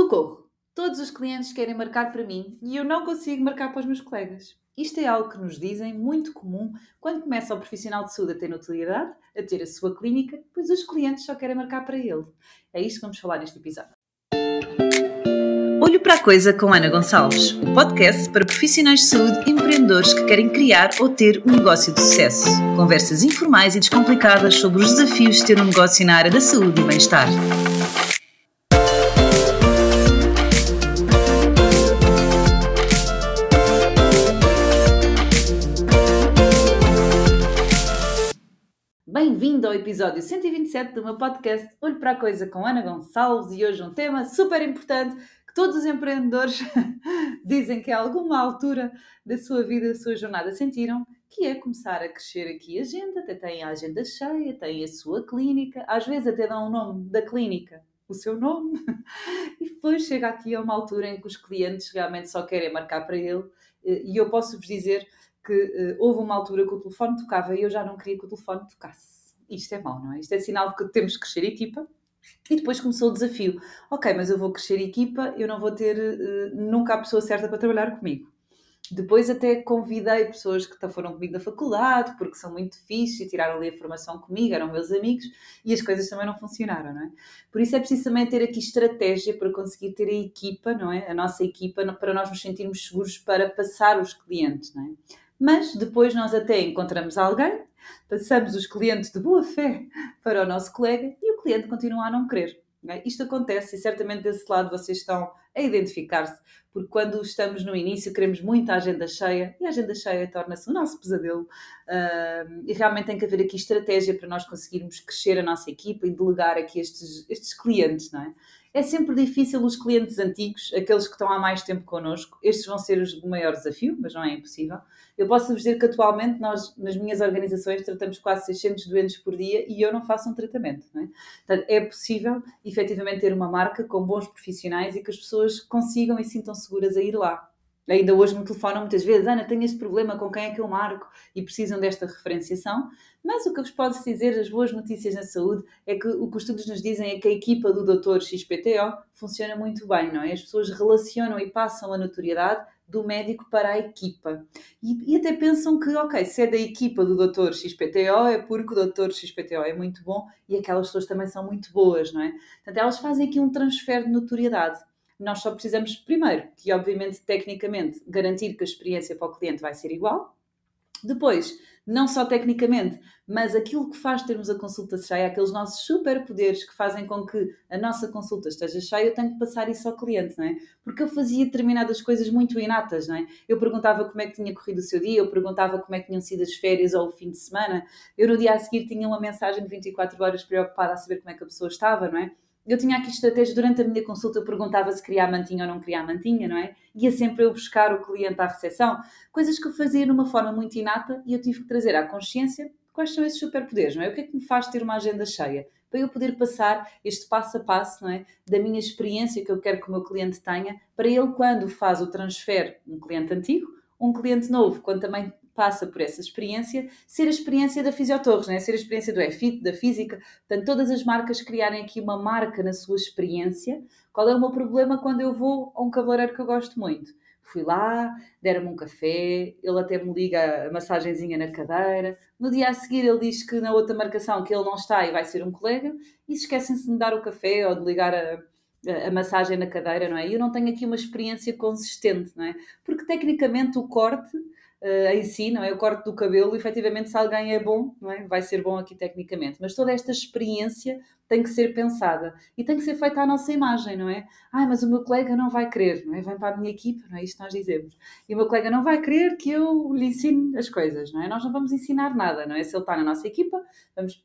Socorro! Todos os clientes querem marcar para mim e eu não consigo marcar para os meus colegas. Isto é algo que nos dizem muito comum quando começa o profissional de saúde a ter notoriedade, a ter a sua clínica, pois os clientes só querem marcar para ele. É isto que vamos falar neste episódio. Olho para a Coisa com Ana Gonçalves, o podcast para profissionais de saúde e empreendedores que querem criar ou ter um negócio de sucesso. Conversas informais e descomplicadas sobre os desafios de ter um negócio na área da saúde e bem-estar. Bem-vindo ao episódio 127 do meu podcast Olho para a Coisa com Ana Gonçalves e hoje um tema super importante que todos os empreendedores dizem que a alguma altura da sua vida, da sua jornada sentiram, que é começar a crescer aqui a agenda, até têm a agenda cheia, têm a sua clínica, às vezes até dão o nome da clínica, o seu nome, e depois chega aqui a uma altura em que os clientes realmente só querem marcar para ele, eh, e eu posso vos dizer que uh, houve uma altura que o telefone tocava e eu já não queria que o telefone tocasse. Isto é mau, não é? Isto é sinal de que temos que crescer equipa. E depois começou o desafio. Ok, mas eu vou crescer equipa, eu não vou ter uh, nunca a pessoa certa para trabalhar comigo. Depois até convidei pessoas que foram comigo da faculdade, porque são muito fixe e tiraram ali a formação comigo, eram meus amigos, e as coisas também não funcionaram, não é? Por isso é preciso também ter aqui estratégia para conseguir ter a equipa, não é? A nossa equipa, para nós nos sentirmos seguros para passar os clientes, não é? Mas depois nós até encontramos alguém, passamos os clientes de boa fé para o nosso colega e o cliente continua a não querer. É? Isto acontece e certamente desse lado vocês estão a identificar-se, porque quando estamos no início queremos muito a agenda cheia e a agenda cheia torna-se o nosso pesadelo uh, e realmente tem que haver aqui estratégia para nós conseguirmos crescer a nossa equipa e delegar aqui estes, estes clientes, não é? É sempre difícil os clientes antigos, aqueles que estão há mais tempo connosco, estes vão ser os maior desafio, mas não é impossível. Eu posso dizer que atualmente nós, nas minhas organizações, tratamos quase 600 doentes por dia e eu não faço um tratamento. Não é? Portanto, é possível, efetivamente, ter uma marca com bons profissionais e que as pessoas consigam e sintam seguras a ir lá. Ainda hoje me telefonam muitas vezes, Ana, tenho este problema, com quem é que eu marco? E precisam desta referenciação. Mas o que vos posso dizer, as boas notícias na saúde, é que o que os estudos nos dizem é que a equipa do Dr. XPTO funciona muito bem, não é? As pessoas relacionam e passam a notoriedade do médico para a equipa. E, e, até pensam que, ok, se é da equipa do Dr. XPTO, é porque o Dr. XPTO é muito bom e aquelas pessoas também são muito boas, não é? Portanto, elas fazem aqui um transfer de notoriedade nós só precisamos, primeiro, que obviamente, tecnicamente, garantir que a experiência para o cliente vai ser igual. Depois, não só tecnicamente, mas aquilo que faz termos a consulta cheia, aqueles nossos superpoderes que fazem com que a nossa consulta esteja cheia, eu tenho que passar isso ao cliente, não é? Porque eu fazia determinadas coisas muito inatas, não é? Eu perguntava como é que tinha corrido o seu dia, eu perguntava como é que tinham sido as férias ou o fim de semana, eu no dia a seguir tinha uma mensagem de 24 horas preocupada a saber como é que a pessoa estava, não é? Eu tinha aqui estratégia durante a minha consulta, eu perguntava se queria a mantinha ou não queria a mantinha, não é? Ia sempre eu buscar o cliente à recepção, coisas que eu fazia de uma forma muito inata e eu tive que trazer à consciência quais são esses superpoderes, não é? O que é que me faz ter uma agenda cheia? Para eu poder passar este passo a passo, não é? Da minha experiência que eu quero que o meu cliente tenha, para ele, quando faz o transfer, um cliente antigo, um cliente novo, quando também passa por essa experiência, ser a experiência da Fisiotorres, né? ser a experiência do EFIT, da física. Portanto, todas as marcas criarem aqui uma marca na sua experiência. Qual é o meu problema quando eu vou a um cabeleireiro que eu gosto muito? Fui lá, deram-me um café, ele até me liga a massagenzinha na cadeira. No dia a seguir ele diz que na outra marcação que ele não está e vai ser um colega e se esquecem-se de me dar o café ou de ligar a, a massagem na cadeira, não é? Eu não tenho aqui uma experiência consistente, não é? Porque tecnicamente o corte uh, em si, não é? O corte do cabelo, efetivamente, se alguém é bom, não é? Vai ser bom aqui tecnicamente. Mas toda esta experiência tem que ser pensada e tem que ser feita à nossa imagem, não é? Ah, mas o meu colega não vai querer, não é? Vem para a minha equipa, não é? Isto nós dizemos. E o meu colega não vai querer que eu lhe ensine as coisas, não é? Nós não vamos ensinar nada, não é? Se ele está na nossa equipa, vamos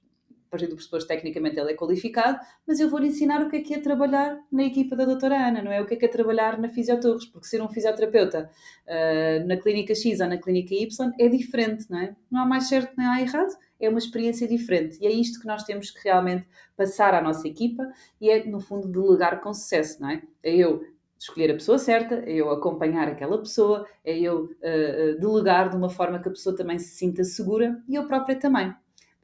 partir do pressuposto tecnicamente ele é qualificado, mas eu vou-lhe ensinar o que é que é trabalhar na equipa da doutora Ana, não é? O que é que é trabalhar na Fisiotorres, porque ser um fisioterapeuta uh, na clínica X ou na clínica Y é diferente, não é? Não há mais certo nem há errado, é uma experiência diferente. E é isto que nós temos que realmente passar à nossa equipa e é, no fundo, delegar com sucesso, não é? É eu escolher a pessoa certa, é eu acompanhar aquela pessoa, é eu uh, delegar de uma forma que a pessoa também se sinta segura e eu própria também.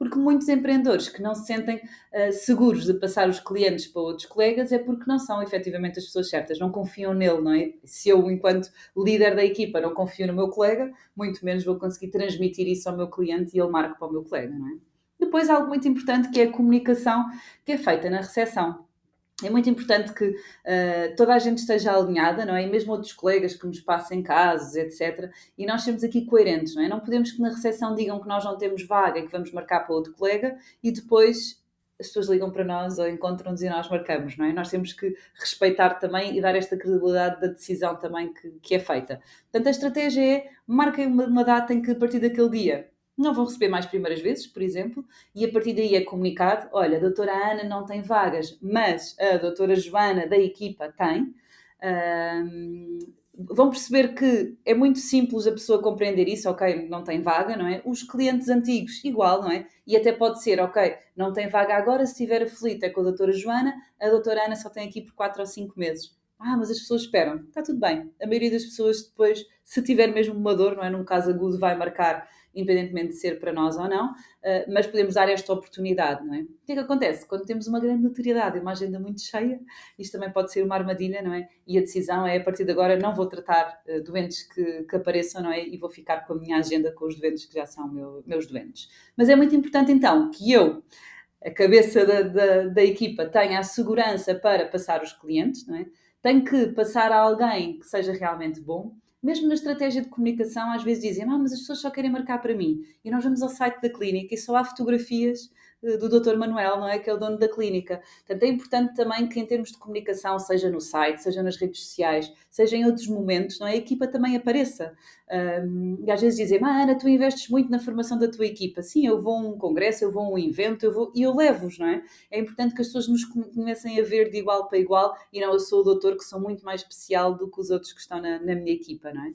Porque muitos empreendedores que não se sentem uh, seguros de passar os clientes para outros colegas é porque não são efetivamente as pessoas certas, não confiam nele, não é? Se eu, enquanto líder da equipa, não confio no meu colega, muito menos vou conseguir transmitir isso ao meu cliente e ele marca para o meu colega, não é? Depois, algo muito importante que é a comunicação que é feita na recepção é muito importante que uh, toda a gente esteja alinhada, não é? E mesmo outros colegas que nos passem casos, etc. E nós sermos aqui coerentes, não é? Não podemos que na recepção digam que nós não temos vaga e que vamos marcar para outro colega e depois as pessoas ligam para nós ou encontram-nos e nós marcamos, não é? Nós temos que respeitar também e dar esta credibilidade da decisão também que, que é feita. Portanto, a estratégia é marquem uma, uma data em que a partir daquele dia não vão receber mais primeiras vezes, por exemplo, e a partir daí é comunicado: olha, a doutora Ana não tem vagas, mas a doutora Joana da equipa tem. Vão perceber que é muito simples a pessoa compreender isso, ok, não tem vaga, não é? Os clientes antigos, igual, não é? E até pode ser, ok, não tem vaga agora, se estiver aflita é com a doutora Joana, a doutora Ana só tem aqui por 4 ou 5 meses. Ah, mas as pessoas esperam. Está tudo bem. A maioria das pessoas depois, se tiver mesmo uma dor, não é? Num caso agudo, vai marcar independentemente de ser para nós ou não, eh, mas podemos dar esta oportunidade, não é? O que é que acontece? Quando temos uma grande notoriedade e uma agenda muito cheia, isto também pode ser uma armadilha, não é? E a decisão é, a partir de agora, não vou tratar eh, doentes que, que apareçam, não é? E vou ficar com a minha agenda com os doentes que já são meu, meus doentes. Mas é muito importante, então, que eu a cabeça da, da, da, equipa tenha a segurança para passar os clientes, não é? Tem que passar a alguém que seja realmente bom mesmo na estratégia de comunicação, às vezes dizem, ah, mas as pessoas só querem marcar para mim. E nós vamos ao site da clínica e só há fotografias do Dr. Manuel, não é? Que é o dono da clínica. Portanto, é importante também que, em termos de comunicação, seja no site, seja nas redes sociais, seja em outros momentos, não é? A equipa também apareça. Um, e às vezes dizem, ah, Ana, tu investes muito na formação da tua equipa. Sim, eu vou a um congresso, eu vou a um evento, eu vou e eu levo-os, não é? É importante que as pessoas nos comecem a ver de igual para igual e não eu sou o doutor que sou muito mais especial do que os outros que estão na, na minha equipa, não é?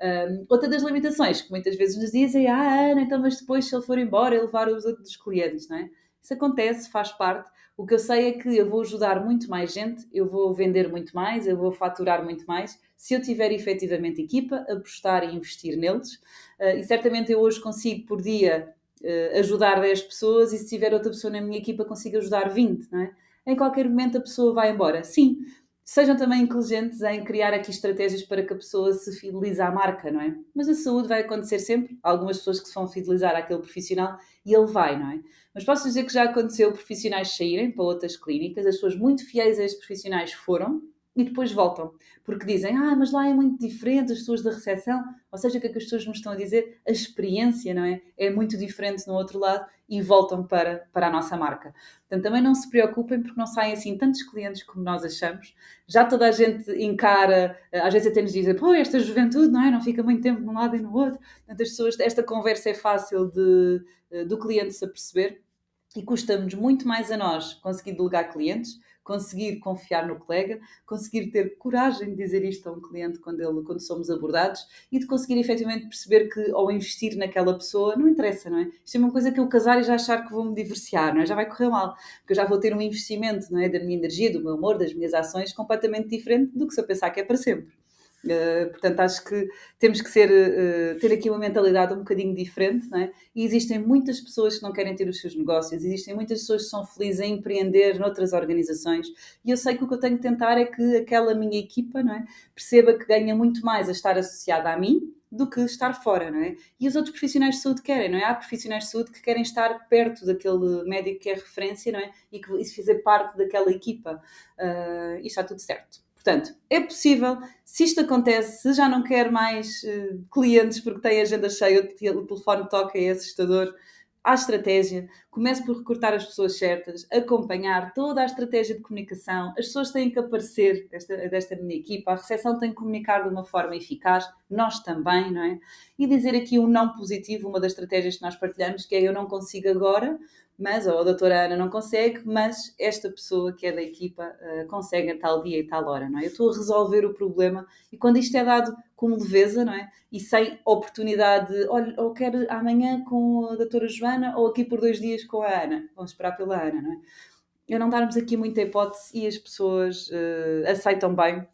Um, outra das limitações que muitas vezes nos dizem ah, Ana, então, mas depois se ele for embora, ele levar os outros clientes, não é? Isso acontece, faz parte. O que eu sei é que eu vou ajudar muito mais gente, eu vou vender muito mais, eu vou faturar muito mais, se eu tiver efetivamente equipa, apostar e investir neles. Uh, e certamente eu hoje consigo por dia uh, ajudar 10 pessoas e se tiver outra pessoa na minha equipa consigo ajudar 20, não é? Em qualquer momento a pessoa vai embora. Sim, Sejam também inteligentes em criar aqui estratégias para que a pessoa se fidelize à marca, não é? Mas a saúde vai acontecer sempre. Há algumas pessoas que se vão fidelizar àquele profissional e ele vai, não é? Mas posso dizer que já aconteceu profissionais saírem para outras clínicas, as pessoas muito fiéis a estes profissionais foram e depois voltam. Porque dizem, ah, mas lá é muito diferente, as pessoas da recepção. Ou seja, o que é que as pessoas me estão a dizer? A experiência, não é? É muito diferente no outro lado e voltam para, para a nossa marca. Portanto, também não se preocupem porque não saem assim tantos clientes como nós achamos. Já toda a gente encara, eh, às vezes até nos dizem, pô, esta juventude, não é? Não fica muito tempo num lado e no outro. Portanto, as pessoas, esta conversa é fácil de, eh, do cliente se aperceber e custa-nos muito mais a nós conseguir delegar clientes conseguir confiar no colega, conseguir ter coragem de dizer isto a um cliente quando, ele, quando somos abordados e de conseguir efetivamente perceber que ao investir naquela pessoa não interessa, não é? Isto é uma coisa que eu casar e já achar que vou me divorciar, não é? Já vai correr mal, porque eu já vou ter um investimento, não é? Da minha energia, do meu amor, das minhas ações completamente diferente do que se eu pensar que é para sempre. Uh, portanto, acho que temos que ser, uh, ter aqui uma mentalidade um bocadinho diferente, não é? E existem muitas pessoas que não querem ter os seus negócios, existem muitas pessoas que são felizes em empreender noutras organizações, e eu sei que o que eu tenho que tentar é que aquela minha equipa, não é? Perceba que ganha muito mais a estar associada a mim do que estar fora, não é? E os outros profissionais de saúde querem, não é? Há profissionais de saúde que querem estar perto daquele médico que é referência, não é? E que isso fazer parte daquela equipa. Uh, e está tudo certo. Portanto, é possível, se isto acontece, se já não quer mais uh, clientes porque tem agenda cheia, o telefone toca e é assustador, há estratégia, comece por recrutar as pessoas certas, acompanhar toda a estratégia de comunicação, as pessoas têm que aparecer desta, desta minha equipa, a recepção tem que comunicar de uma forma eficaz, nós também, não é? E dizer aqui um não positivo, uma das estratégias que nós partilhamos, que é eu não consigo agora, mas, ou a doutora Ana não consegue, mas esta pessoa que é da equipa uh, consegue a tal dia e tal hora, não é? Eu estou a resolver o problema e quando isto é dado como leveza, não é? E sem oportunidade, de, olha, ou quero amanhã com a doutora Joana ou aqui por dois dias com a Ana, vamos esperar pela Ana, não é? Eu não darmos aqui muita hipótese e as pessoas uh, aceitam bem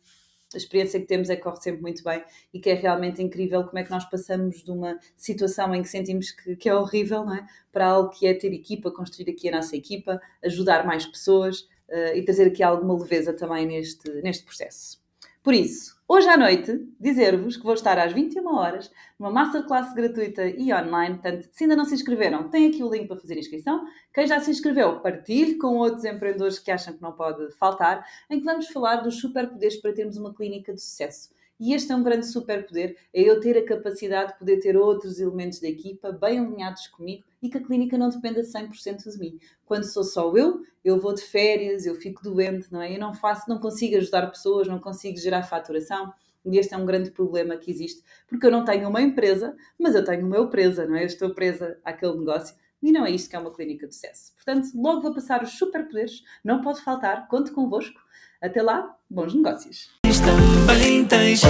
a experiência que temos é que corre sempre muito bem e que é realmente incrível como é que nós passamos de uma situação em que sentimos que, que é horrível, não é? Para algo que é ter equipa, construir aqui a nossa equipa, ajudar mais pessoas uh, e trazer aqui alguma leveza também neste, neste processo. Por isso, hoje à noite, dizer-vos que vou estar às 21 horas numa masterclass gratuita e online. Portanto, se ainda não se inscreveram, tem aqui o link para fazer inscrição. Quem já se inscreveu, partilhe com outros empreendedores que acham que não pode faltar, em que vamos falar dos superpoderes para termos uma clínica de sucesso. E este é um grande superpoder, é eu ter a capacidade de poder ter outros elementos da equipa bem alinhados comigo e que a clínica não dependa 100% de mim. Quando sou só eu, eu vou de férias, eu fico doente, não é? Eu não faço, não consigo ajudar pessoas, não consigo gerar faturação. E este é um grande problema que existe, porque eu não tenho uma empresa, mas eu tenho uma eu presa, não é? Eu estou presa àquele negócio. E não é isto que é uma clínica de sucesso. Portanto, logo vou passar os superpoderes, não pode faltar, conto convosco. Até lá, bons negócios. Também tens